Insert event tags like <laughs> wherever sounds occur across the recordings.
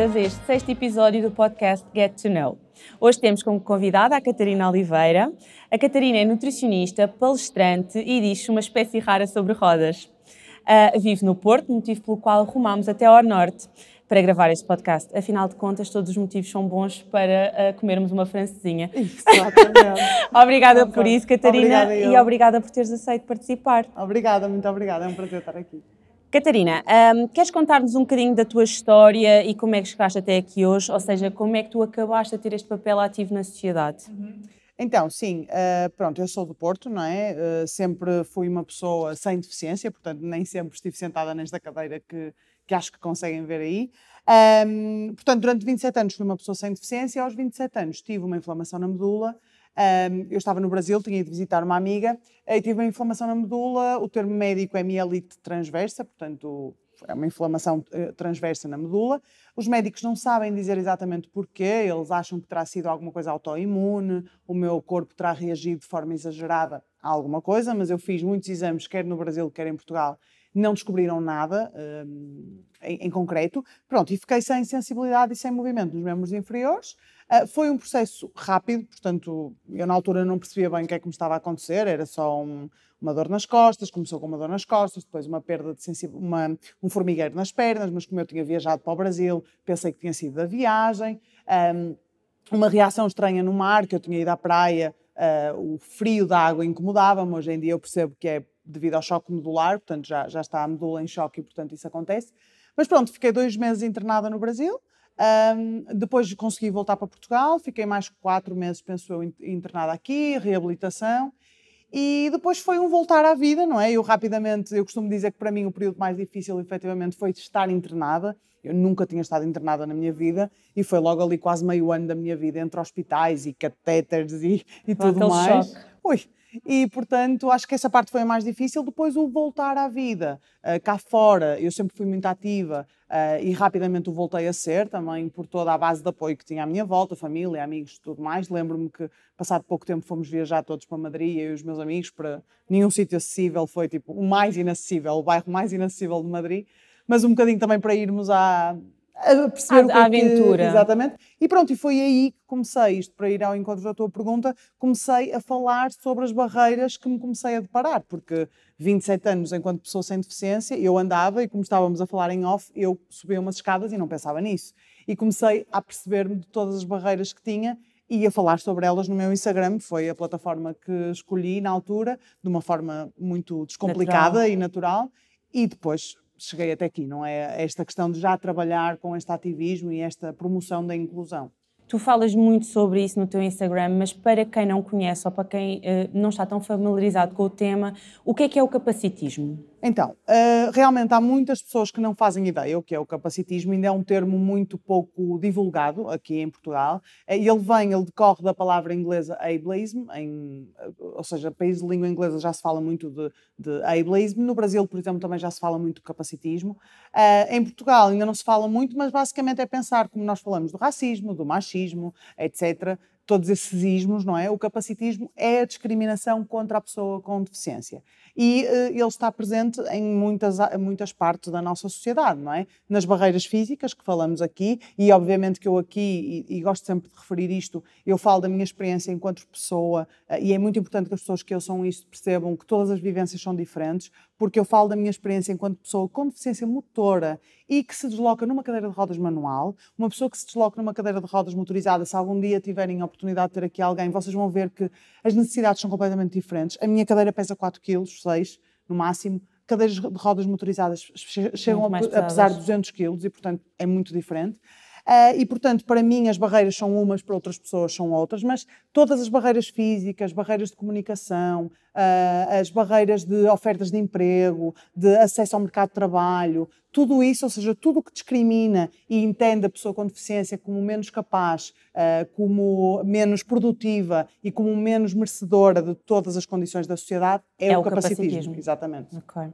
bem-vindas a este sexto episódio do podcast Get to Know. Hoje temos como convidada a Catarina Oliveira. A Catarina é nutricionista, palestrante e diz uma espécie rara sobre rodas. Uh, vive no Porto, motivo pelo qual rumámos até ao norte para gravar este podcast. Afinal de contas, todos os motivos são bons para uh, comermos uma francesinha. Exatamente. <laughs> obrigada por isso, Catarina, obrigada e obrigada por teres aceito participar. Obrigada, muito obrigada, é um prazer estar aqui. Catarina, um, queres contar-nos um bocadinho da tua história e como é que chegaste até aqui hoje? Ou seja, como é que tu acabaste a ter este papel ativo na sociedade? Uhum. Então, sim, uh, pronto, eu sou do Porto, não é? Uh, sempre fui uma pessoa sem deficiência, portanto, nem sempre estive sentada nesta cadeira que, que acho que conseguem ver aí. Um, portanto, durante 27 anos fui uma pessoa sem deficiência, aos 27 anos tive uma inflamação na medula. Um, eu estava no Brasil, tinha ido visitar uma amiga e tive uma inflamação na medula. O termo médico é mielite transversa, portanto, é uma inflamação uh, transversa na medula. Os médicos não sabem dizer exatamente porquê, eles acham que terá sido alguma coisa autoimune, o meu corpo terá reagido de forma exagerada a alguma coisa, mas eu fiz muitos exames, quer no Brasil, quer em Portugal, não descobriram nada um, em, em, concreto. Pronto, e fiquei sem sensibilidade e sem movimento nos membros inferiores. Uh, foi um processo rápido, portanto, eu na altura não percebia bem o que é que me estava a acontecer, era só um, uma dor nas costas, começou com uma dor nas costas, depois uma perda de sensibilidade, um formigueiro nas pernas, mas como eu tinha viajado para o Brasil, pensei que tinha sido da viagem. Um, uma reação estranha no mar, que eu tinha ido à praia, uh, o frio da água incomodava-me, hoje em dia eu percebo que é devido ao choque medular, portanto já, já está a medula em choque e portanto isso acontece. Mas pronto, fiquei dois meses internada no Brasil, um, depois consegui voltar para Portugal, fiquei mais quatro meses, penso eu, internada aqui, reabilitação, e depois foi um voltar à vida, não é? Eu rapidamente, eu costumo dizer que para mim o período mais difícil, efetivamente, foi estar internada. Eu nunca tinha estado internada na minha vida e foi logo ali quase meio ano da minha vida, entre hospitais e catéteres e, e tudo mais. Choque. Ui, e, portanto, acho que essa parte foi a mais difícil. Depois, o voltar à vida. Uh, cá fora, eu sempre fui muito ativa uh, e rapidamente o voltei a ser, também por toda a base de apoio que tinha à minha volta, família, amigos tudo mais. Lembro-me que, passado pouco tempo, fomos viajar todos para Madrid, eu e os meus amigos, para nenhum sítio acessível. Foi, tipo, o mais inacessível, o bairro mais inacessível de Madrid. Mas um bocadinho também para irmos à, a perceber a, o que a é aventura. Que, exatamente. E pronto, e foi aí que comecei, isto para ir ao encontro da tua pergunta, comecei a falar sobre as barreiras que me comecei a deparar, porque 27 anos enquanto pessoa sem deficiência, eu andava e como estávamos a falar em off, eu subia umas escadas e não pensava nisso. E comecei a perceber-me de todas as barreiras que tinha e a falar sobre elas no meu Instagram, foi a plataforma que escolhi na altura, de uma forma muito descomplicada natural. e natural, e depois cheguei até aqui, não é? Esta questão de já trabalhar com este ativismo e esta promoção da inclusão. Tu falas muito sobre isso no teu Instagram, mas para quem não conhece ou para quem uh, não está tão familiarizado com o tema, o que é que é o capacitismo? Então, uh, realmente há muitas pessoas que não fazem ideia o que é o capacitismo, ainda é um termo muito pouco divulgado aqui em Portugal. Uh, ele vem, ele decorre da palavra inglesa ableism, em, ou seja, países de língua inglesa já se fala muito de, de ableism. No Brasil, por exemplo, também já se fala muito de capacitismo. em Portugal ainda não se fala muito, mas basicamente é pensar como nós falamos do racismo, do machismo, etc. Todos esses ismos, não é? O capacitismo é a discriminação contra a pessoa com deficiência. E uh, ele está presente em muitas, muitas partes da nossa sociedade, não é? Nas barreiras físicas que falamos aqui, e obviamente que eu aqui, e, e gosto sempre de referir isto, eu falo da minha experiência enquanto pessoa, uh, e é muito importante que as pessoas que ouçam isto percebam que todas as vivências são diferentes, porque eu falo da minha experiência enquanto pessoa com deficiência motora e que se desloca numa cadeira de rodas manual, uma pessoa que se desloca numa cadeira de rodas motorizada, se algum dia tiverem a oportunidade de ter aqui alguém, vocês vão ver que as necessidades são completamente diferentes. A minha cadeira pesa 4 kg, 6 no máximo, cadeiras de rodas motorizadas chegam a, a pesar 200 kg e, portanto, é muito diferente. Uh, e, portanto, para mim as barreiras são umas, para outras pessoas são outras, mas todas as barreiras físicas, barreiras de comunicação, uh, as barreiras de ofertas de emprego, de acesso ao mercado de trabalho, tudo isso, ou seja, tudo o que discrimina e entende a pessoa com deficiência como menos capaz, uh, como menos produtiva e como menos merecedora de todas as condições da sociedade, é, é o, capacitismo. capacitismo. Exatamente. Okay.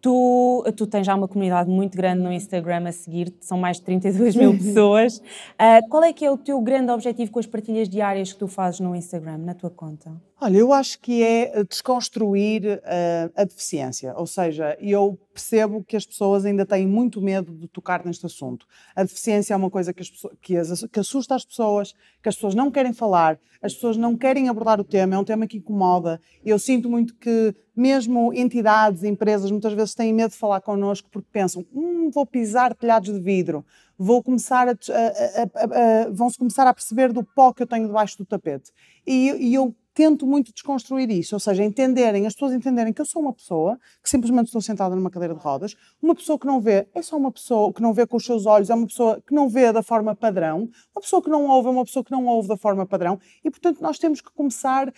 Tu, tu tens já uma comunidade muito grande no Instagram a seguir, são mais de 32 mil <laughs> pessoas. Uh, qual é que é o teu grande objetivo com as partilhas diárias que tu fazes no Instagram, na tua conta? Olha, eu acho que é eh, desconstruir uh, a deficiência, ou seja, eu percebo que as pessoas ainda têm muito medo de tocar neste assunto. A deficiência é uma coisa que, pessoas, que, as, que, assusta as pessoas, que as pessoas não querem falar, as pessoas não querem abordar o tema, é um tema que incomoda. Eu sinto muito que mesmo entidades, empresas, muitas vezes têm medo de falar connosco porque pensam, hum, vou pisar telhados de vidro, vou começar a, a, a, vão-se começar a perceber do pó que eu tenho debaixo do tapete. E, e eu tento muito desconstruir isso, ou seja, entenderem, as pessoas entenderem que eu sou uma pessoa que simplesmente estou sentada numa cadeira de rodas, uma pessoa que não vê, é só uma pessoa que não vê com os seus olhos, é uma pessoa que não vê da forma padrão, uma pessoa que não ouve é uma pessoa que não ouve da forma padrão, e portanto nós temos que começar.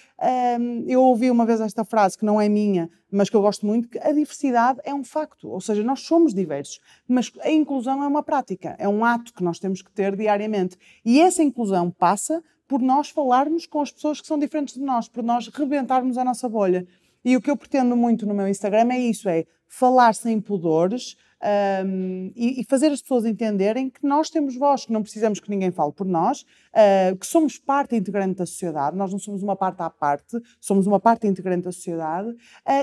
Hum, eu ouvi uma vez esta frase que não é minha, mas que eu gosto muito, que a diversidade é um facto, ou seja, nós somos diversos, mas a inclusão é uma prática, é um ato que nós temos que ter diariamente. E essa inclusão passa por nós falarmos com as pessoas que são diferentes de nós, por nós rebentarmos a nossa bolha. E o que eu pretendo muito no meu Instagram é isso: é falar sem pudores um, e, e, fazer as pessoas entenderem que nós temos voz, que não precisamos que ninguém fale por nós, uh, que somos parte integrante da sociedade, nós não somos uma parte à parte, somos uma parte integrante da sociedade uh,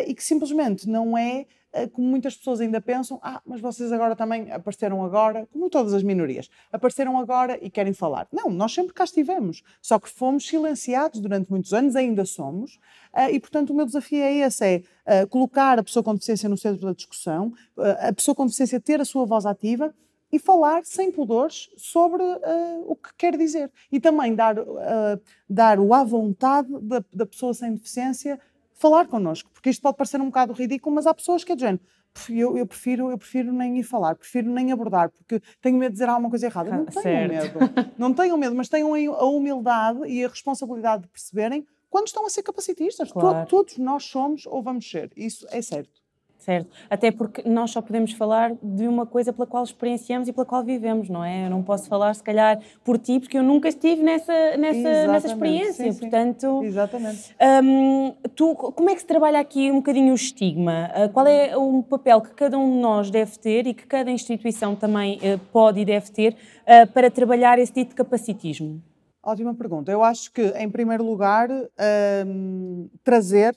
e que simplesmente não é como muitas pessoas ainda pensam, ah, mas vocês agora também apareceram agora, como todas as minorias, apareceram agora e querem falar. Não, nós sempre cá estivemos, só que fomos silenciados durante muitos anos, ainda somos, eh, e portanto o meu desafio é esse, é eh, colocar a pessoa com deficiência no centro da discussão, a pessoa com deficiência ter a sua voz ativa e falar sem pudores sobre uh, o que quer dizer. E também dar, uh, dar o à vontade da, da pessoa sem deficiência falar connosco, porque isto pode parecer um bocado ridículo, mas há pessoas que é de género. Eu, eu, prefiro, eu prefiro nem ir falar, prefiro nem abordar, porque tenho medo de dizer alguma coisa errada. Não tenham certo. medo, não tenham medo, mas tenham a humildade e a responsabilidade de perceberem quando estão a ser capacitistas. Claro. Todos nós somos ou vamos ser, isso é certo certo? Até porque nós só podemos falar de uma coisa pela qual experienciamos e pela qual vivemos, não é? Eu não posso falar, se calhar, por ti, porque eu nunca estive nessa, nessa, nessa experiência. Sim, Portanto, Exatamente. Um, tu, como é que se trabalha aqui um bocadinho o estigma? Uh, qual é o papel que cada um de nós deve ter e que cada instituição também uh, pode e deve ter uh, para trabalhar esse tipo de capacitismo? Ótima pergunta. Eu acho que, em primeiro lugar, trazer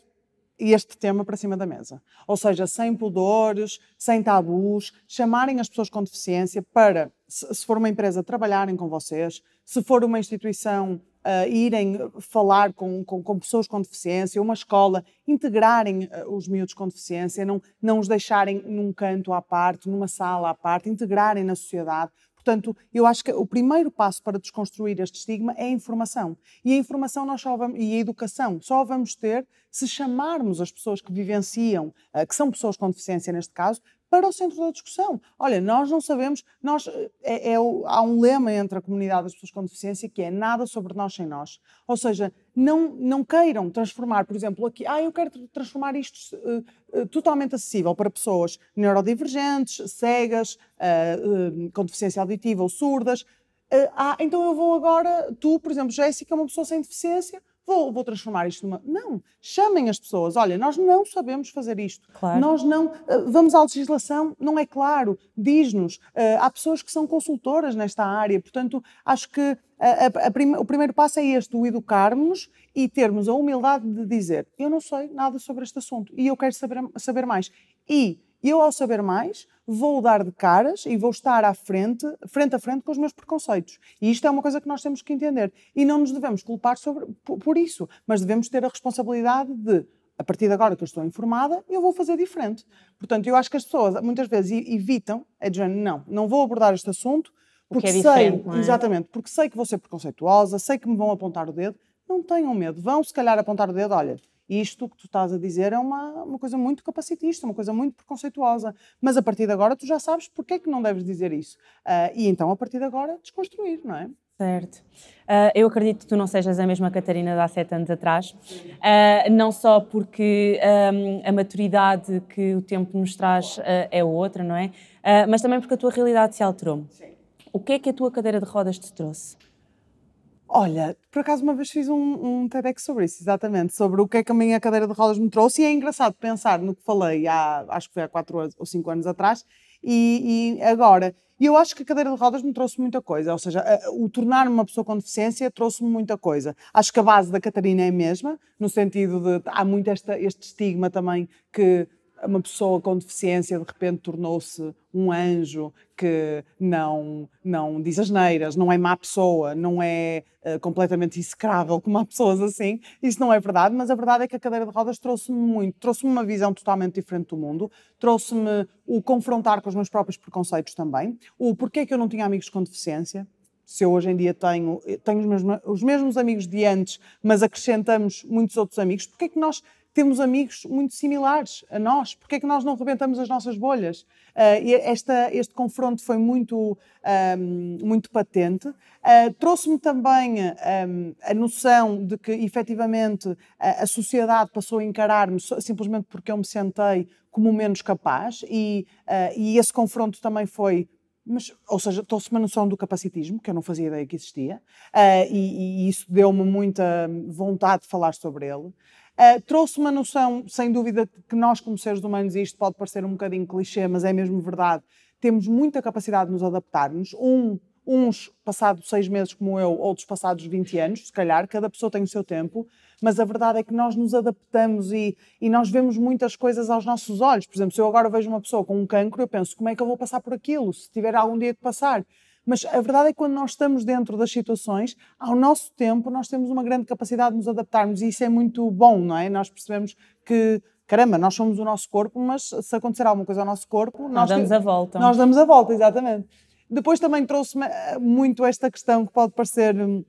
este tema para cima da mesa. Ou seja, sem pudores, sem tabus, chamarem as pessoas com deficiência para, se for uma empresa, trabalharem com vocês, se for uma instituição, uh, irem falar com, com, com, pessoas com deficiência, uma escola, integrarem uh, os miúdos com deficiência, não, não os deixarem num canto à parte, numa sala à parte, integrarem na sociedade, Portanto, eu acho que o primeiro passo para desconstruir este estigma é a informação. E a informação nós só vamos, e a educação só vamos ter se chamarmos as pessoas que vivenciam, eh, que são pessoas com deficiência neste caso, para o centro da discussão. Olha, nós não sabemos, nós, é, é, há um lema entre a comunidade das pessoas com deficiência que é nada sobre nós sem nós. Ou seja, não, não queiram transformar, por exemplo, aqui, ah, eu quero transformar isto uh, uh, totalmente acessível para pessoas neurodivergentes, cegas, uh, com deficiência auditiva ou surdas. ah, então eu vou agora, tu, por exemplo, Jéssica, uma pessoa sem deficiência, vou, vou transformar isto numa. Não, chamem as pessoas. Olha, nós não sabemos fazer isto. Claro. Nós não. Eh, vamos à legislação, não é claro, diz-nos. Uh, há pessoas que são consultoras nesta área, portanto, acho que a, a, a prima, o primeiro passo é este, o educarmos e termos a humildade de dizer: eu não sei nada sobre este assunto e eu quero saber, saber mais. E eu, ao saber mais, vou dar de caras e vou estar à frente, frente a frente com os meus preconceitos. E isto é uma coisa que nós temos que entender. E não nos devemos culpar sobre, por, por isso, mas devemos ter a responsabilidade de, a partir de agora que eu estou informada, eu vou fazer diferente. Portanto, eu acho que as pessoas muitas vezes evitam, é dizendo, não, não vou abordar este assunto, porque, porque é sei, é? exatamente, porque sei que vou ser preconceituosa, sei que me vão apontar o dedo, não tenham medo, vão se calhar apontar o dedo, olha, isto que tu estás a dizer é uma, uma coisa muito capacitista, uma coisa muito preconceituosa. Mas a partir de agora tu já sabes porque é que não deves dizer isso. Uh, e então, a partir de agora, desconstruir, não é? Certo. Uh, eu acredito que tu não sejas a mesma Catarina de há sete anos atrás, uh, não só porque um, a maturidade que o tempo nos traz uh, é outra, não é? mas também porque a tua realidade se alterou. Sim. O que é que a tua cadeira de rodas te trouxe? Olha, por acaso uma vez fiz um, um TEDx sobre isso, exatamente, sobre o que é que a minha cadeira de rodas me trouxe, e é engraçado pensar no que falei há, acho que foi há 4 ou 5 anos atrás, E, e agora, eu acho que a cadeira de rodas me trouxe muita coisa, ou seja, o tornar-me uma pessoa com deficiência trouxe-me muita coisa. Acho que a base da Catarina é a mesma, no sentido de há muito esta, este estigma também que uma pessoa com deficiência de repente tornou-se um anjo que não, não diz as neiras, não é má pessoa, não é uh, completamente execrável como há pessoas assim. Isso não é verdade, mas a verdade é que a cadeira de rodas trouxe-me muito, trouxe-me uma visão totalmente diferente do mundo, trouxe-me o confrontar com os meus próprios preconceitos também, o porquê que eu não tinha amigos com deficiência, se eu hoje em dia tenho, tenho os, mesmos, os mesmos amigos de antes, mas acrescentamos muitos outros amigos, porque é que nós temos amigos muito similares a nós. Porque é que nós não rebentamos as nossas bolhas? Uh, esta, este confronto foi muito, um, muito patente. Uh, Trouxe-me também um, a noção de que, efetivamente, a, a sociedade passou a encarar-me simplesmente porque eu me sentei como menos capaz, e, uh, e esse confronto também foi mas, ou seja, trouxe uma noção do capacitismo, que eu não fazia ideia que existia, uh, e, e, isso deu-me muita vontade de falar sobre ele. Uh, trouxe uma noção, sem dúvida, que nós, como seres humanos, e isto pode parecer um bocadinho clichê, mas é mesmo verdade, temos muita capacidade de nos adaptarmos. Um, uns passados seis meses, como eu, outros passados 20 anos, se calhar, cada pessoa tem o seu tempo, mas a verdade é que nós nos adaptamos e, e nós vemos muitas coisas aos nossos olhos. Por exemplo, se eu agora vejo uma pessoa com um cancro, eu penso, como é que eu vou passar por aquilo, se tiver algum dia que passar? Mas a verdade é que quando nós estamos dentro das situações, ao nosso tempo, nós temos uma grande capacidade de nos adaptarmos e isso é muito bom, não é? Nós percebemos que caramba, nós somos o nosso corpo, mas se acontecer alguma coisa ao nosso corpo, nós, nós damos a volta. Nós damos a volta, exatamente. Depois também trouxe eh, muito esta questão que pode parecer hum,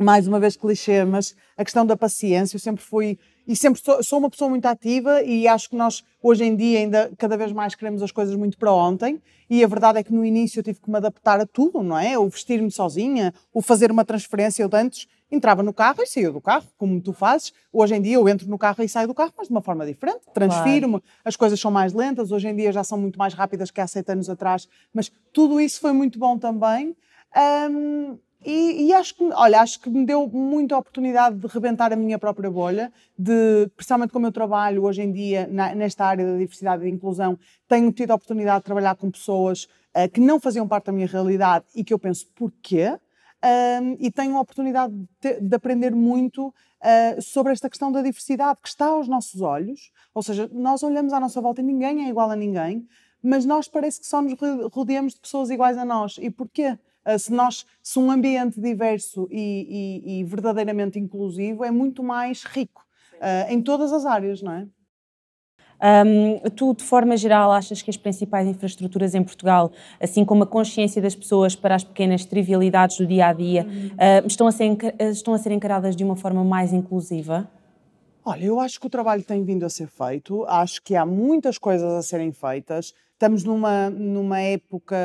mais uma vez clichê, mas a questão da paciência, eu sempre fui e sempre sou, sou, uma pessoa muito ativa e acho que nós hoje em dia ainda cada vez mais queremos as coisas muito para ontem e a verdade é que no início eu tive que me adaptar a tudo, não é? O vestir-me sozinha, o fazer uma transferência, eu antes entrava no carro e saía do carro, como tu fazes. Hoje em dia eu entro no carro e saio do carro, mas de uma forma diferente, transfiro-me, claro. as coisas são mais lentas, hoje em dia já são muito mais rápidas que há sete anos atrás, mas tudo isso foi muito bom também. Um, e, e, acho que, olha, acho que me deu muita oportunidade de rebentar a minha própria bolha, de, principalmente como eu trabalho hoje em dia na, nesta área da diversidade e da inclusão, tenho tido a oportunidade de trabalhar com pessoas uh, que não faziam parte da minha realidade e que eu penso, porquê? Um, e tenho a oportunidade de, de aprender muito uh, sobre esta questão da diversidade que está aos nossos olhos, ou seja, nós olhamos à nossa volta e ninguém é igual a ninguém, mas nós parece que só nos rodeamos de pessoas iguais a nós. E porquê? Ah, se, nós, se um ambiente diverso e, e, e verdadeiramente inclusivo é muito mais rico uh, em todas as áreas, não é? Um, tu, de forma geral, achas que as principais infraestruturas em Portugal, assim como a consciência das pessoas para as pequenas trivialidades do dia a dia, uhum. uh, estão, a ser, estão a ser encaradas de uma forma mais inclusiva? Olha, eu acho que o trabalho tem vindo a ser feito, acho que há muitas coisas a serem feitas. Estamos numa, numa época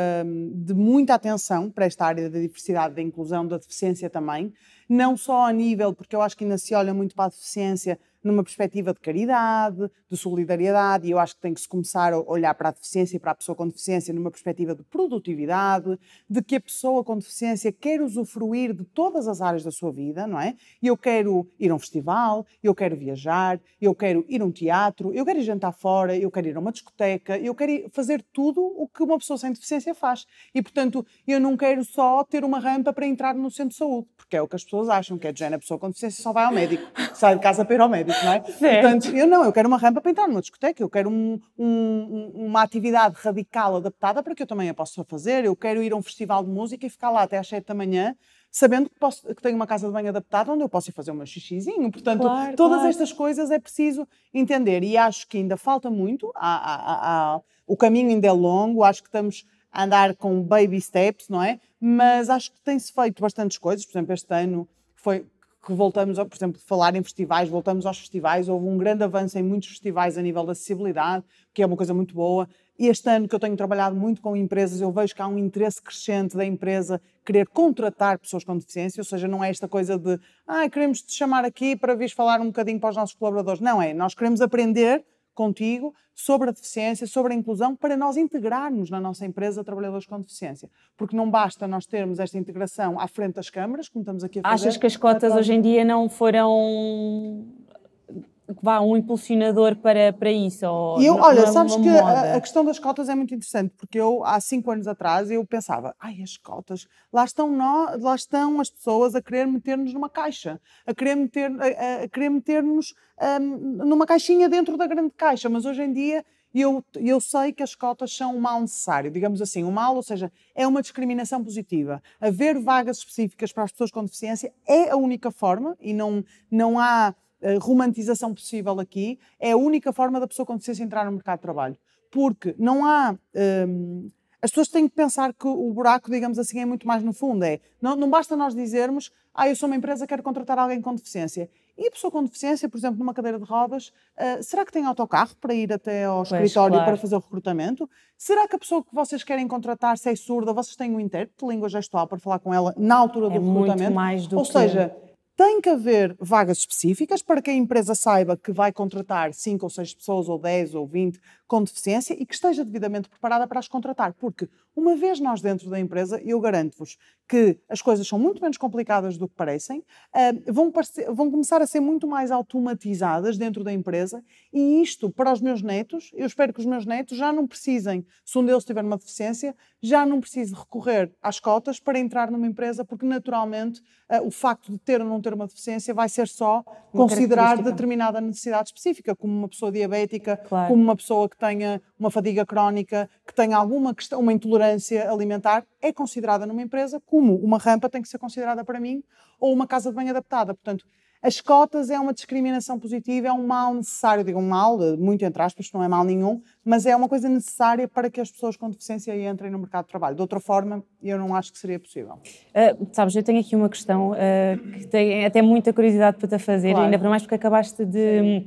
de muita atenção para esta área da diversidade, da inclusão, da deficiência também. Não só a nível, porque eu acho que ainda se olha muito para a deficiência numa perspectiva de caridade, de solidariedade, e eu acho que tem que se começar a olhar para a deficiência e para a pessoa com deficiência numa perspectiva de produtividade, de que a pessoa com deficiência quer usufruir de todas as áreas da sua vida, não é? E eu quero ir a um festival, eu quero viajar, eu quero ir a um teatro, eu quero ir jantar fora, eu quero ir a uma discoteca, eu quero fazer tudo o que uma pessoa sem deficiência faz. E, portanto, eu não quero só ter uma rampa para entrar no centro de saúde, porque é o que as pessoas acham, que é de género, a pessoa com deficiência só vai ao médico, sai de casa para ir ao médico não é? Portanto, eu não, eu quero uma rampa para entrar numa discoteca, eu quero um, um, uma atividade radical adaptada para que eu também a possa fazer, eu quero ir a um festival de música e ficar lá até às 7 da manhã, sabendo que, posso, que tenho uma casa de banho adaptada onde eu posso ir fazer o meu xixizinho. Portanto, claro, todas claro. estas coisas é preciso entender e acho que ainda falta muito, há, há, há, o caminho ainda é longo, acho que estamos a andar com baby steps, não é? Mas acho que tem-se feito bastantes coisas, por exemplo, este ano foi que voltamos, por exemplo, falar em festivais, voltamos aos festivais, houve um grande avanço em muitos festivais a nível da acessibilidade, que é uma coisa muito boa. Este ano que eu tenho trabalhado muito com empresas, eu vejo que há um interesse crescente da empresa querer contratar pessoas com deficiência, ou seja, não é esta coisa de ah, queremos te chamar aqui para vir falar um bocadinho para os nossos colaboradores. Não é, nós queremos aprender contigo sobre a deficiência, sobre a inclusão, para nós integrarmos na nossa empresa trabalhadores com deficiência. Porque não basta nós termos esta integração à frente das câmaras, como estamos aqui a fazer. Achas que as cotas hoje em dia não foram vá um impulsionador para, para isso? Ou eu, olha, é sabes uma que a, a questão das cotas é muito interessante, porque eu, há cinco anos atrás, eu pensava, ai, as cotas, lá estão, nó- lá estão as pessoas a querer meter-nos numa caixa, a querer meter, a, a- querer meter-nos hum, numa caixinha dentro da grande caixa, mas hoje em dia eu, eu sei que as cotas são um mal necessário, digamos assim, um mal, ou seja, é uma discriminação positiva. Haver vagas específicas para as pessoas com deficiência é a única forma, e não, não há romantização possível aqui, é a única forma da pessoa com deficiência entrar no mercado de trabalho. Porque não há. hum, as pessoas têm que pensar que o buraco, digamos assim, é muito mais no fundo. É, não, não basta nós dizermos, ah, eu sou uma empresa, quero contratar alguém com deficiência. E a pessoa com deficiência, por exemplo, numa cadeira de rodas, ah, será que tem autocarro para ir até ao Pois, escritório claro. para fazer o recrutamento? Será que a pessoa que vocês querem contratar, se é surda, vocês têm um intérprete de língua gestual para falar com ela na altura É do muito recrutamento? mais do Ou que- seja, tem que haver vagas específicas para que a empresa saiba que vai contratar 5 ou 6 pessoas, ou 10 ou 20 com deficiência e que esteja devidamente preparada para as contratar. Porque, uma vez nós dentro da empresa, eu garanto-vos que as coisas são muito menos complicadas do que parecem, vão, parecer- vão começar a ser muito mais automatizadas dentro da empresa e isto, para os meus netos, eu espero que os meus netos já não precisem, se um deles tiver uma deficiência, já não precise recorrer às cotas para entrar numa empresa, porque naturalmente ah, o facto de ter ou não ter uma deficiência vai ser só considerar característica. determinada necessidade específica, como uma pessoa diabética, Claro. como uma pessoa que tenha uma fadiga crónica, que tenha alguma questão, uma intolerância alimentar, é considerada numa empresa como uma rampa tem que ser considerada para mim ou uma casa de banho adaptada. Portanto, as cotas é uma discriminação positiva, é um mal necessário, digo um mal, muito entre aspas, não é mal nenhum, mas é uma coisa necessária para que as pessoas com deficiência entrem no mercado de trabalho. De outra forma, eu não acho que seria possível. Ah, sabes, eu tenho aqui uma questão ah, que tenho até muita curiosidade para te fazer, Claro. ainda para mais porque acabaste de,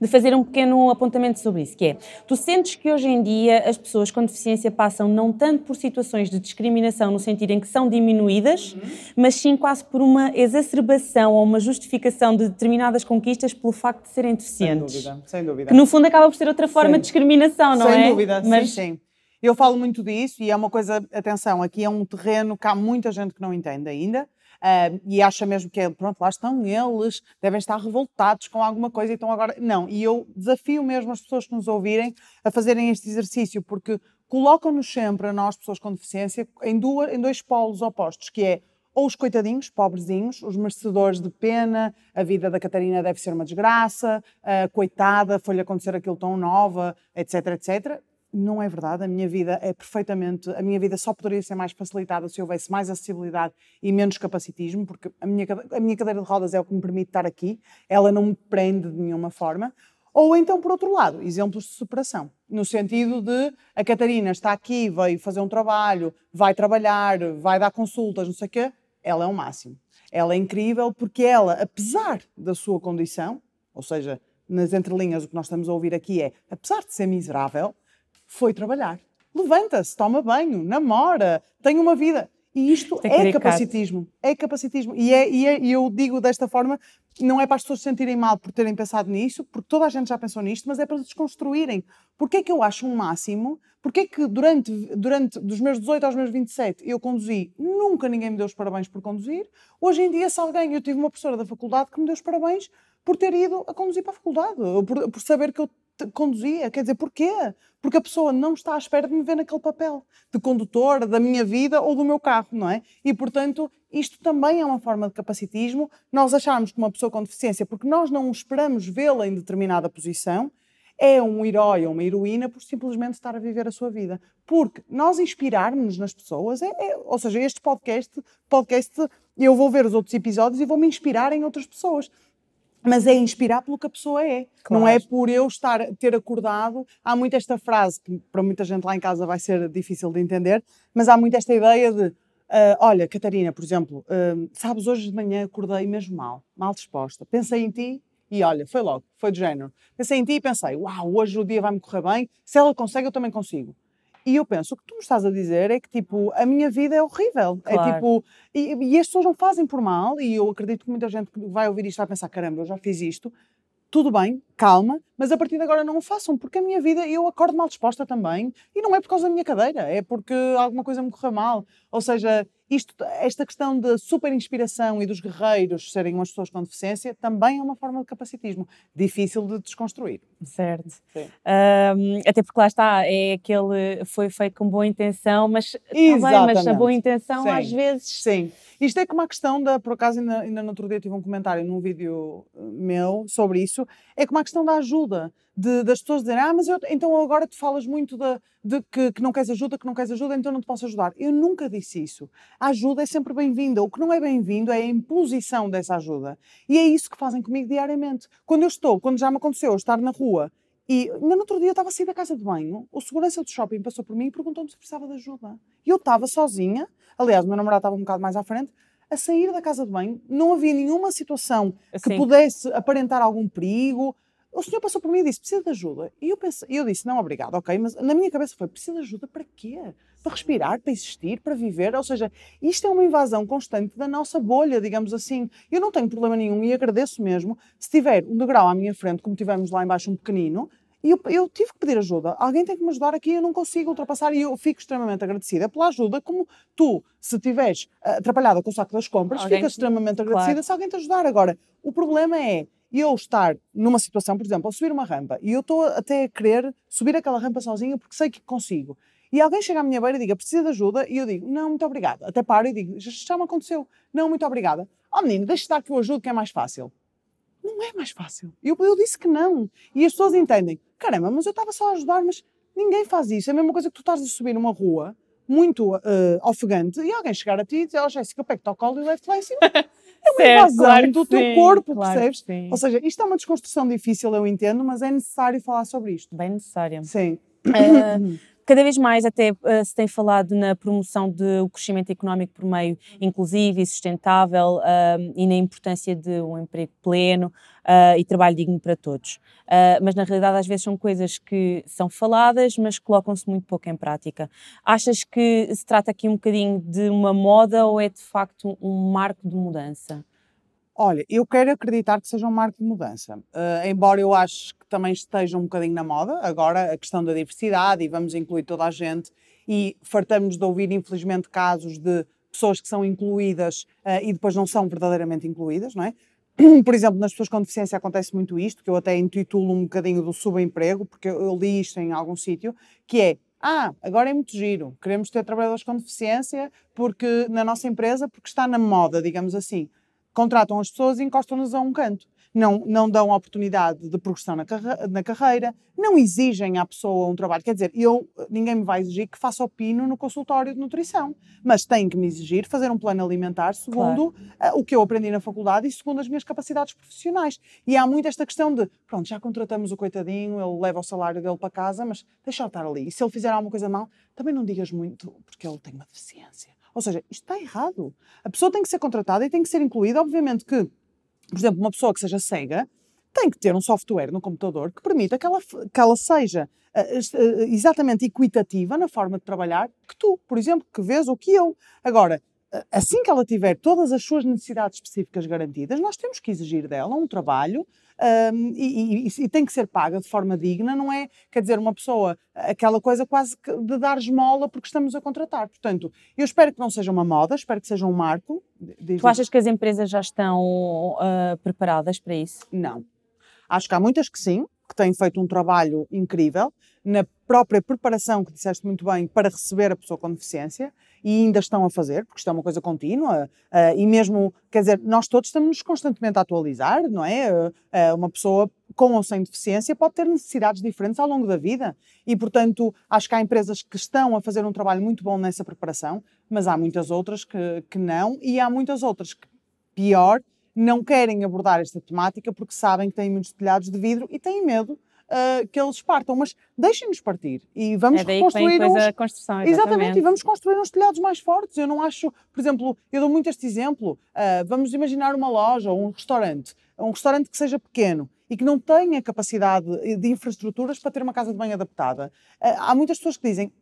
de fazer um pequeno apontamento sobre isso, que é, tu sentes que hoje em dia as pessoas com deficiência passam não tanto por situações de discriminação no sentido em que são diminuídas, Uhum. mas sim quase por uma exacerbação ou uma justificação de determinadas conquistas pelo facto de serem deficientes. Sem dúvida, sem dúvida. Que no fundo acaba por ser outra forma Sim. de discriminação, não Sem é? dúvida, Mas sim, sim. Eu falo muito disso e é uma coisa, atenção, aqui é um terreno que há muita gente que não entende ainda ah, e acha mesmo que é, pronto, lá estão eles, devem estar revoltados com alguma coisa, então agora. Não, e eu desafio mesmo as pessoas que nos ouvirem a fazerem este exercício, porque colocam-nos sempre, a nós, pessoas com deficiência, em, duas, em dois polos opostos, que é ou os coitadinhos, pobrezinhos, os merecedores de pena, a vida da Catarina deve ser uma desgraça, ah, coitada, foi-lhe acontecer aquilo tão nova, etc, etc. Não é verdade, a minha vida é perfeitamente, a minha vida só poderia ser mais facilitada se houvesse mais acessibilidade e menos capacitismo, porque a minha, a minha cadeira de rodas é o que me permite estar aqui, ela não me prende de nenhuma forma. Ou então, por outro lado, exemplos de superação, no sentido de a Catarina está aqui, veio fazer um trabalho, vai trabalhar, vai dar consultas, não sei o quê, ela é o máximo. Ela é incrível porque ela, apesar da sua condição, ou seja, nas entrelinhas o que nós estamos a ouvir aqui é, apesar de ser miserável, foi trabalhar. Levanta-se, toma banho, namora, tem uma vida. E isto é capacitismo. É capacitismo. E, é, e, é- eu digo desta forma, não é para as pessoas se sentirem mal por terem pensado nisso, porque toda a gente já pensou nisto, mas é para desconstruírem. Porquê é que eu acho um máximo? Porquê é que durante, durante dos meus 18 aos meus 27 eu conduzi, nunca ninguém me deu os parabéns por conduzir. Hoje em dia, se alguém, eu tive uma professora da faculdade que me deu os parabéns por ter ido a conduzir para a faculdade, por, por saber que eu conduzia. Quer dizer, porquê? Porque a pessoa não está à espera de me ver naquele papel de condutor da minha vida ou do meu carro, não é? E, portanto, isto também é uma forma de capacitismo. Nós acharmos que uma pessoa com deficiência, porque nós não esperamos vê-la em determinada posição, é um herói ou uma heroína por simplesmente estar a viver a sua vida. Porque nós inspirarmos nas pessoas, é, é- ou seja, este podcast, podcast, eu vou ver os outros episódios e vou me inspirar em outras pessoas. Mas é inspirar pelo que a pessoa é. Não Claro. é por eu estar, ter acordado. Há muito esta frase, que para muita gente lá em casa vai ser difícil de entender, mas há muito esta ideia de ah, olha, Catarina, por exemplo, ah, sabes, hoje de manhã acordei mesmo mal, mal disposta. Pensei em ti e olha, foi logo, foi do género. Pensei em ti e pensei, uau, hoje o dia vai-me correr bem, se ela consegue, eu também consigo. E eu penso, o que tu me estás a dizer é que, tipo, a minha vida é horrível. É Claro. tipo, e, e as pessoas não fazem por mal, e eu acredito que muita gente vai ouvir isto vai pensar, caramba, eu já fiz isto. Tudo bem, calma, mas a partir de agora não o façam, porque a minha vida eu acordo mal disposta também, e não é por causa da minha cadeira, é porque alguma coisa me correu mal. Ou seja, isto, esta questão da super inspiração e dos guerreiros serem umas pessoas com deficiência também é uma forma de capacitismo, difícil de desconstruir. Certo. Um, até porque lá está, é aquele foi feito com boa intenção, mas, bem, mas a boa intenção Sim. às vezes. Sim. Isto é como a questão da, por acaso, ainda, ainda no outro dia tive um comentário num vídeo meu sobre isso, é como a questão da ajuda de, das pessoas dizerem, ah, mas eu, então agora tu falas muito de, de que, que, não queres ajuda, que não queres ajuda, então não te posso ajudar. Eu nunca disse isso. A ajuda é sempre bem-vinda. O que não é bem-vindo é a imposição dessa ajuda. E é isso que fazem comigo diariamente. Quando eu estou, quando já me aconteceu estar na rua e no outro dia eu estava a sair da casa de banho, o segurança do shopping passou por mim e perguntou-me se precisava de ajuda. E eu estava sozinha, aliás, o meu namorado estava um bocado mais à frente, a sair da casa de banho, não havia nenhuma situação que Sim. pudesse aparentar algum perigo, o senhor passou por mim e disse: precisa de ajuda. E eu, pensei, eu disse: não, obrigado, ok, mas na minha cabeça foi: precisa de ajuda para quê? Para respirar, para existir, para viver? Ou seja, isto é uma invasão constante da nossa bolha, digamos assim. Eu não tenho problema nenhum e agradeço mesmo se tiver um degrau à minha frente, como tivemos lá embaixo um pequenino, e eu, eu, tive que pedir ajuda. Alguém tem que me ajudar aqui, eu não consigo ultrapassar e eu fico extremamente agradecida pela ajuda, como tu, se estiveres uh, atrapalhada com o saco das compras, alguém... ficas extremamente agradecida claro. se alguém te ajudar. Agora, o problema é eu estar numa situação, por exemplo, a subir uma rampa e eu estou até a querer subir aquela rampa sozinha porque sei que consigo. E alguém chega à minha beira e diga, precisa de ajuda, e eu digo, não, muito obrigada. Até paro e digo, já, me aconteceu. Não, muito obrigada. Oh menino, deixa estar que eu ajudo que é mais fácil. Não é mais fácil. Eu, eu disse que não. E as pessoas entendem, caramba, mas eu estava só a ajudar, mas ninguém faz isso. É a mesma coisa que tu estás a subir numa rua muito uh, ofegante e alguém chegar a ti e dizer, oh Jéssica, eu pego-te ao colo e levo-te lá em cima. <laughs> É uma certo, invasão claro do teu sim, corpo, claro percebes? Ou seja, isto é uma desconstrução difícil, eu entendo, mas é necessário falar sobre isto. Bem necessário. Sim. Uh, <coughs> cada vez mais até uh, se tem falado na promoção do crescimento económico por meio inclusivo e sustentável uh, e na importância de um emprego pleno uh, e trabalho digno para todos. mas na realidade às vezes são coisas que são faladas, mas colocam-se muito pouco em prática. Achas que se trata aqui um bocadinho de uma moda ou é de facto um marco de mudança? Olha, eu quero acreditar que seja um marco de mudança, uh, embora eu acho que também esteja um bocadinho na moda, agora a questão da diversidade e vamos incluir toda a gente e fartamos de ouvir infelizmente casos de pessoas que são incluídas uh, e depois não são verdadeiramente incluídas, não é? <clears throat> Por exemplo, nas pessoas com deficiência acontece muito isto, que eu até intitulo um bocadinho do subemprego, porque eu, li isto em algum sítio, que é ah, agora é muito giro, queremos ter trabalhadores com deficiência porque na nossa empresa, porque está na moda, digamos assim contratam as pessoas e encostam-nas a um canto. Não, não dão oportunidade de progressão na, carre na, carreira, não exigem à pessoa um trabalho. Quer dizer, eu, ninguém me vai exigir que faça o pino no consultório de nutrição, mas tem que me exigir fazer um plano alimentar segundo claro. uh, o que eu aprendi na faculdade e segundo as minhas capacidades profissionais. E há muito esta questão de, pronto, já contratamos o coitadinho, ele leva o salário dele para casa, mas deixa-o estar ali. E se ele fizer alguma coisa mal, também não digas muito, porque ele tem uma deficiência ou seja, isto está errado. A pessoa tem que ser contratada e tem que ser incluída. Obviamente que, por exemplo, uma pessoa que seja cega tem que ter um software no computador que permita que ela, que ela seja uh, exatamente equitativa na forma de trabalhar que tu, por exemplo, que vês ou que eu. Agora, assim que ela tiver todas as suas necessidades específicas garantidas, nós temos que exigir dela um trabalho um, e, e, e, tem que ser paga de forma digna, não é, quer dizer, uma pessoa, aquela coisa quase de dar esmola porque estamos a contratar. Portanto, eu espero que não seja uma moda, espero que seja um marco. Tu achas que as empresas já estão uh, preparadas para isso? Não. Acho que há muitas que sim, que têm feito um trabalho incrível na própria preparação, que disseste muito bem, para receber a pessoa com deficiência e ainda estão a fazer, porque isto é uma coisa contínua, uh, e mesmo, quer dizer, nós todos estamos constantemente a atualizar, não é? Uh, uma pessoa com ou sem deficiência pode ter necessidades diferentes ao longo da vida e, portanto, acho que há empresas que estão a fazer um trabalho muito bom nessa preparação, mas há muitas outras que, que não, e há muitas outras que, pior, não querem abordar esta temática porque sabem que têm muitos telhados de vidro e têm medo uh, que eles partam, mas deixem-nos partir e vamos é daí construir uns... a construção. Exatamente. exatamente. e vamos construir uns telhados mais fortes. Eu não acho, por exemplo, eu dou muito este exemplo. Uh, vamos imaginar uma loja ou um restaurante, um restaurante que seja pequeno e que não tenha capacidade de infraestruturas para ter uma casa de banho adaptada. Uh, há muitas pessoas que dizem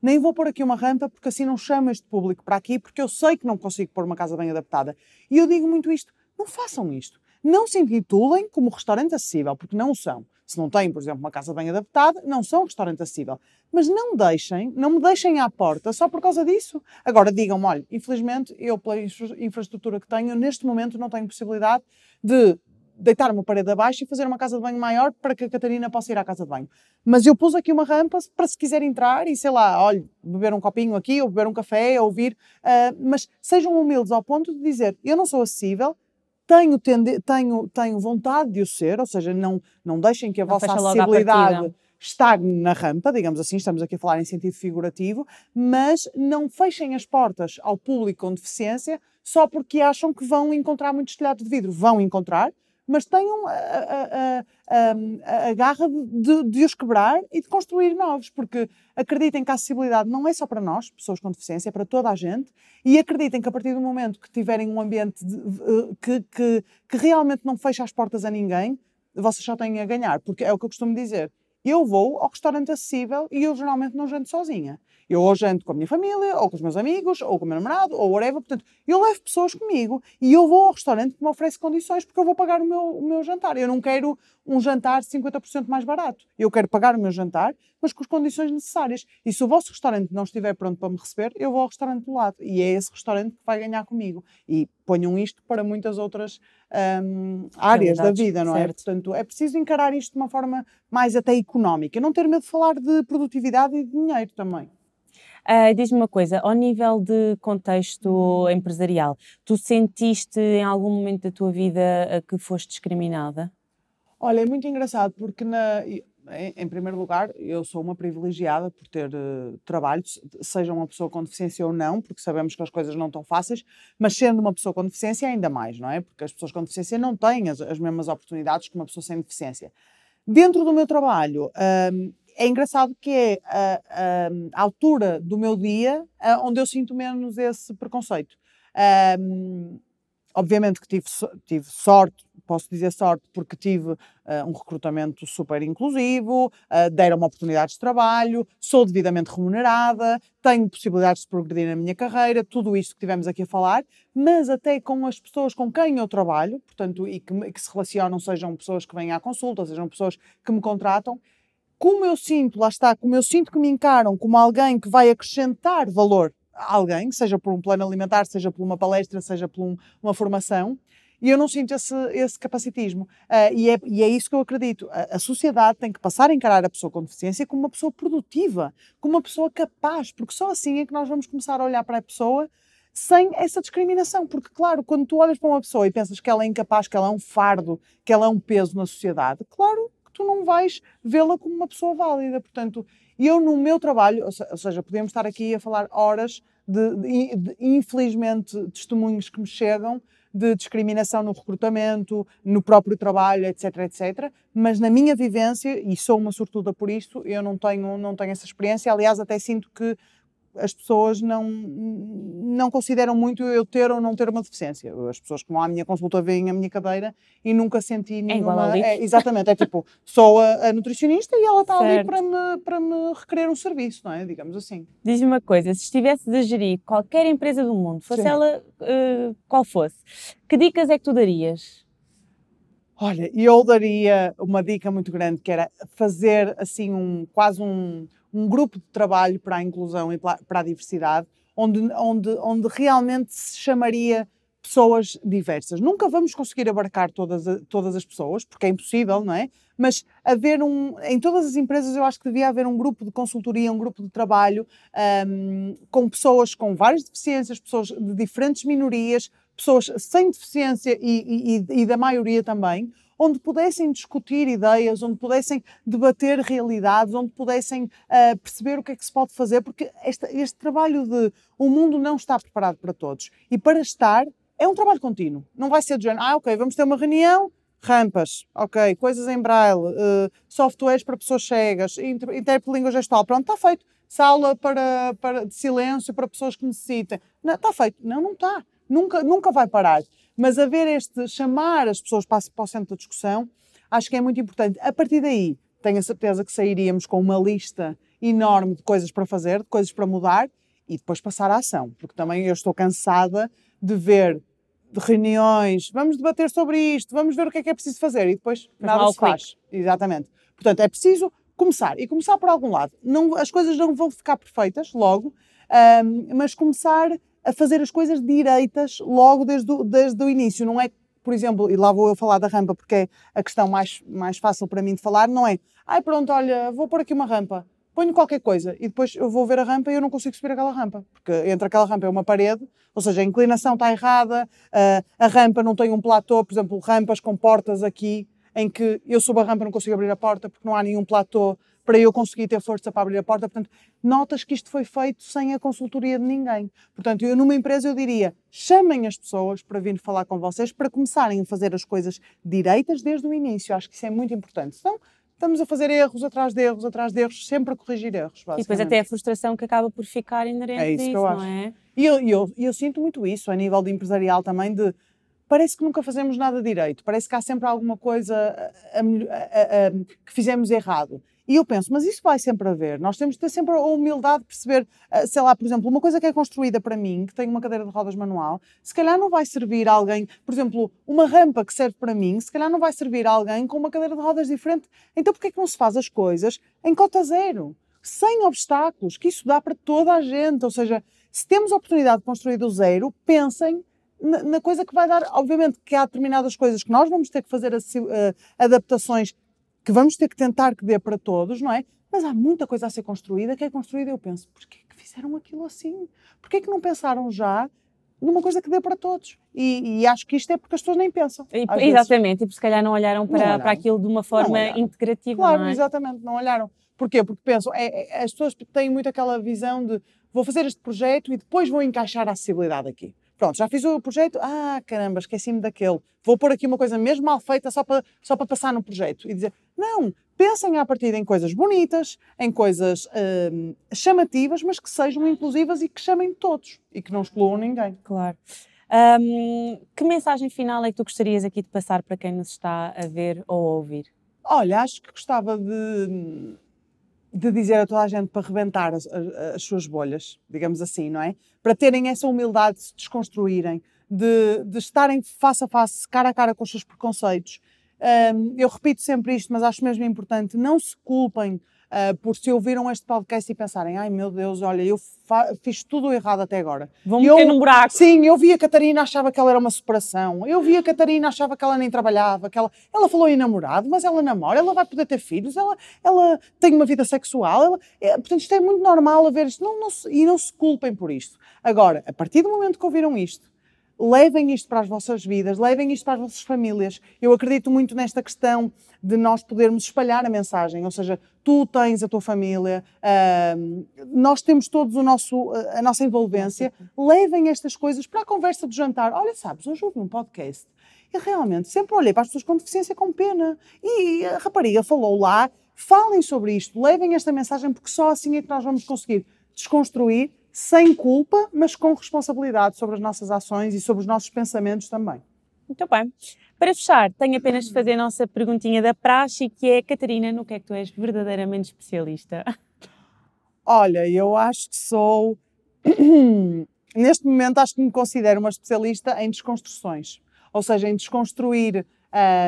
nem vou pôr aqui uma rampa porque assim não chamo este público para aqui porque eu sei que não consigo pôr uma casa bem adaptada. E eu digo muito isto, não façam isto. Não se intitulem como restaurante acessível, porque não são se não têm, por exemplo, uma casa bem adaptada, não são um restaurante acessível. Mas não deixem, não me deixem à porta só por causa disso. Agora digam-me, olha, infelizmente, eu pela infraestrutura que tenho, neste momento não tenho possibilidade de deitar uma parede abaixo e fazer uma casa de banho maior para que a Catarina possa ir à casa de banho. Mas eu pus aqui uma rampa para se quiser entrar e sei lá, olha, beber um copinho aqui ou beber um café ou vir, uh, mas sejam humildes ao ponto de dizer, eu não sou acessível, tenho, tende, tenho, tenho vontade de o ser, ou seja, não, não deixem que a não vossa acessibilidade estagne na rampa, digamos assim, estamos aqui a falar em sentido figurativo, mas não fechem as portas ao público com deficiência só porque acham que vão encontrar muitos telhados de vidro. Vão encontrar, mas tenham a, a, a, a garra de, de, os quebrar e de construir novos, porque acreditem que a acessibilidade não é só para nós, pessoas com deficiência, é para toda a gente, e acreditem que a partir do momento que tiverem um ambiente de, que, que, que realmente não fecha as portas a ninguém, vocês só têm a ganhar, porque é o que eu costumo dizer. Eu vou ao restaurante acessível e eu geralmente não janto sozinha. Eu ou janto com a minha família, ou com os meus amigos, ou com o meu namorado, ou whatever. Portanto, eu levo pessoas comigo e eu vou ao restaurante que me oferece condições porque eu vou pagar o meu, o meu jantar. Eu não quero um jantar 50% mais barato. Eu quero pagar o meu jantar, mas com as condições necessárias. E se o vosso restaurante não estiver pronto para me receber, eu vou ao restaurante do lado. E é esse restaurante que vai ganhar comigo. E ponham isto para muitas outras um, áreas da vida, não é? certo. é? Portanto, é preciso encarar isto de uma forma mais até económica. Não ter medo de falar de produtividade e de dinheiro também. Uh, Diz-me uma coisa, ao nível de contexto empresarial, tu sentiste em algum momento da tua vida que foste discriminada? Olha, é muito engraçado porque, na, em, primeiro lugar, eu sou uma privilegiada por ter uh, trabalho, seja uma pessoa com deficiência ou não, porque sabemos que as coisas não estão fáceis, mas sendo uma pessoa com deficiência ainda mais, não é? Porque as pessoas com deficiência não têm as, as mesmas oportunidades que uma pessoa sem deficiência. Dentro do meu trabalho, é engraçado que é a, a, a, altura do meu dia onde eu sinto menos esse preconceito. Um, obviamente que tive, tive sorte, posso dizer sorte, porque tive uh, um recrutamento super inclusivo, uh, deram-me oportunidades de trabalho, sou devidamente remunerada, tenho possibilidades de progredir na minha carreira, tudo isto que tivemos aqui a falar, mas até com as pessoas com quem eu trabalho, portanto, e que, que se relacionam, sejam pessoas que vêm à consulta, sejam pessoas que me contratam, como eu sinto, lá está, como eu sinto que me encaram como alguém que vai acrescentar valor a alguém, seja por um plano alimentar, seja por uma palestra, seja por um, uma formação, e eu não sinto esse, esse capacitismo. Uh, e, é, e, é, isso que eu acredito. A, a, sociedade tem que passar a encarar a pessoa com deficiência como uma pessoa produtiva, como uma pessoa capaz, porque só assim é que nós vamos começar a olhar para a pessoa sem essa discriminação. Porque, claro, quando tu olhas para uma pessoa e pensas que ela é incapaz, que ela é um fardo, que ela é um peso na sociedade, claro tu não vais vê-la como uma pessoa válida. Portanto, eu no meu trabalho, ou seja, podemos estar aqui a falar horas de, de, de infelizmente, testemunhos que me chegam de discriminação no recrutamento, no próprio trabalho, etc, etc. Mas na minha vivência, e sou uma sortuda por isto, eu não tenho, não tenho essa experiência. Aliás, até sinto que as pessoas não, não consideram muito eu ter ou não ter uma deficiência. As pessoas que vão à minha consulta veem a minha cadeira e nunca senti nenhuma. É, é exatamente, é tipo, <laughs> sou a, a, nutricionista e ela está ali para me, para me requerer um serviço, não é? Digamos assim. Diz-me uma coisa: se estivesse a gerir qualquer empresa do mundo, fosse Sim. ela uh, qual fosse, que dicas é que tu darias? Olha, eu daria uma dica muito grande que era fazer assim um quase um um grupo de trabalho para a inclusão e para a diversidade, onde, onde, onde realmente se chamaria pessoas diversas. Nunca vamos conseguir abarcar todas, todas as pessoas, porque é impossível, não é? Mas haver um. Em todas as empresas, eu acho que devia haver um grupo de consultoria, um grupo de trabalho um, com pessoas com várias deficiências, pessoas de diferentes minorias, pessoas sem deficiência e, e, e da maioria também, onde pudessem discutir ideias, onde pudessem debater realidades, onde pudessem uh, perceber o que é que se pode fazer, porque este, este trabalho de o mundo não está preparado para todos. E para estar, é um trabalho contínuo. Não vai ser do género, ah, ok, vamos ter uma reunião, rampas, ok, coisas em braille, uh, softwares para pessoas cegas, intérprete de língua gestual, pronto, está feito. Sala para, para, de silêncio para pessoas que necessitem. Está feito. Não, não está. Nunca, nunca vai parar. Mas haver este, chamar as pessoas para, para o centro da discussão, acho que é muito importante. A partir daí, tenho a certeza que sairíamos com uma lista enorme de coisas para fazer, de coisas para mudar e depois passar à ação. Porque também eu estou cansada de ver de reuniões, vamos debater sobre isto, vamos ver o que é que é preciso fazer e depois Mas nada se faz. Exatamente. Portanto, é preciso começar e começar por algum lado. Não, as coisas não vão ficar perfeitas logo, ahm, mas começar a fazer as coisas direitas logo desde o, desde o início. Não é, por exemplo, e lá vou eu falar da rampa porque é a questão mais, mais fácil para mim de falar, não é, ai pronto, olha, vou pôr aqui uma rampa, ponho qualquer coisa e depois eu vou ver a rampa e eu não consigo subir aquela rampa, porque entre aquela rampa e uma parede, ou seja, a inclinação está errada, ah, a rampa não tem um platô, por exemplo, rampas com portas aqui, em que eu subo a rampa não consigo abrir a porta porque não há nenhum platô para eu conseguir ter força para abrir a porta. Portanto, notas que isto foi feito sem a consultoria de ninguém. Portanto, eu numa empresa eu diria, chamem as pessoas para vir falar com vocês para começarem a fazer as coisas direitas desde o início. Acho que isso é muito importante. Senão, estamos a fazer erros atrás de erros, atrás de erros, sempre a corrigir erros. E depois até a frustração que acaba por ficar inerente É isso que disso, eu não acho. é? E eu, eu, eu sinto muito isso a nível de empresarial também, de parece que nunca fazemos nada direito, parece que há sempre alguma coisa a- a- a- que fizemos errado. E eu penso, mas isso vai sempre haver. Nós temos de ter sempre a humildade de perceber, ah, sei lá, por exemplo, uma coisa que é construída para mim, que tem uma cadeira de rodas manual, se calhar não vai servir a alguém, por exemplo, uma rampa que serve para mim, se calhar não vai servir a alguém com uma cadeira de rodas diferente. Então porquê que não se faz as coisas em cota zero? Sem obstáculos, que isso dá para toda a gente. Ou seja, se temos a oportunidade de construir do zero, pensem na, coisa que vai dar. Obviamente que há determinadas coisas que nós vamos ter que fazer assi- eh, adaptações que vamos ter que tentar que dê para todos, não é? Mas há muita coisa a ser construída que é construída. Eu penso, porquê que fizeram aquilo assim? Porquê que não pensaram já numa coisa que dê para todos? E, e acho que isto é porque as pessoas nem pensam. E- vezes. exatamente, e por se calhar não olharam para, olharam. para aquilo de uma forma integrativa, Claro, não é? exatamente, não olharam. Porquê? Porque pensam, é- é- as pessoas têm muito aquela visão de vou fazer este projeto e depois vou encaixar a acessibilidade aqui. Pronto, já fiz o projeto, ah, caramba, esqueci-me daquele. Vou pôr aqui uma coisa mesmo mal feita só para, só para passar no projeto. E dizer, não, pensem à partida em coisas bonitas, em coisas hum, chamativas, mas que sejam inclusivas e que chamem todos e que não excluam ninguém. Claro. Ahm, que mensagem final é que tu gostarias aqui de passar para quem nos está a ver ou a ouvir? Olha, acho que gostava de, de dizer a toda a gente para rebentar as, as- as suas bolhas, digamos assim, não é? Para terem essa humildade de se desconstruírem, de, de estarem face a face, cara a cara com os seus preconceitos. Hum, eu repito sempre isto, mas acho mesmo importante, não se culpem ah, por se ouviram este podcast e pensarem, ai meu Deus, olha, eu fiz tudo errado até agora. Vou Eu- meter num buraco. Sim, eu vi a Catarina, achava que ela era uma superação. Eu vi a Catarina, achava que ela nem trabalhava, que ela, ela falou em namorado, mas ela namora, ela vai poder ter filhos, ela, ela tem uma vida sexual. Ela, é, portanto, isto é muito normal a ver isto. Não, não se- e não se culpem por isto. Agora, a partir do momento que ouviram isto, levem isto para as vossas vidas, levem isto para as vossas famílias. Eu acredito muito nesta questão de nós podermos espalhar a mensagem, ou seja, tu tens a tua família, ahm, nós temos todos o nosso, a nossa envolvência, levem estas coisas para a conversa de jantar. Olha, sabes, hoje ouvi um podcast e realmente sempre olhei para as pessoas com deficiência com pena e a rapariga falou lá, falem sobre isto, levem esta mensagem porque só assim é que nós vamos conseguir desconstruir sem culpa, mas com responsabilidade sobre as nossas ações e sobre os nossos pensamentos também. Muito bem. Para fechar, tenho apenas de fazer a nossa perguntinha da praxe, que é, Catarina, no que é que tu és verdadeiramente especialista? Olha, eu acho que sou. <coughs> Neste momento, acho que me considero uma especialista em desconstruções. Ou seja, em desconstruir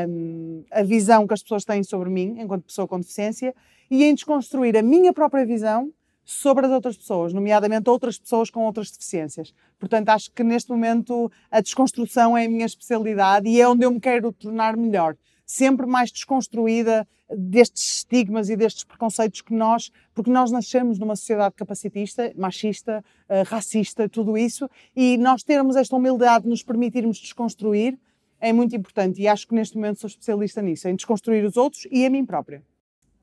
hum, a visão que as pessoas têm sobre mim, enquanto pessoa com deficiência, e em desconstruir a minha própria visão sobre as outras pessoas, nomeadamente outras pessoas com outras deficiências. Portanto, acho que neste momento a desconstrução é a minha especialidade e é onde eu me quero tornar melhor. Sempre mais desconstruída destes estigmas e destes preconceitos que nós, porque nós nascemos numa sociedade capacitista, machista, eh, racista, tudo isso, e nós termos esta humildade de nos permitirmos desconstruir é muito importante e acho que neste momento sou especialista nisso, em desconstruir os outros e a mim própria.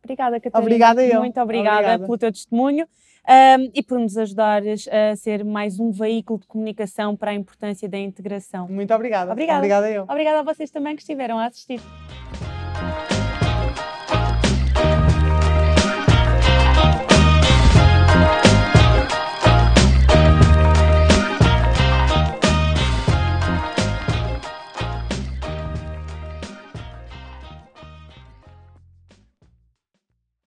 Obrigada, Catarina. Obrigada eu. Muito obrigada, Obrigada. pelo teu testemunho ahm, e por nos ajudares a ser mais um veículo de comunicação para a importância da integração. Muito obrigada. Obrigada. Obrigada eu. Obrigada a vocês também que estiveram a assistir.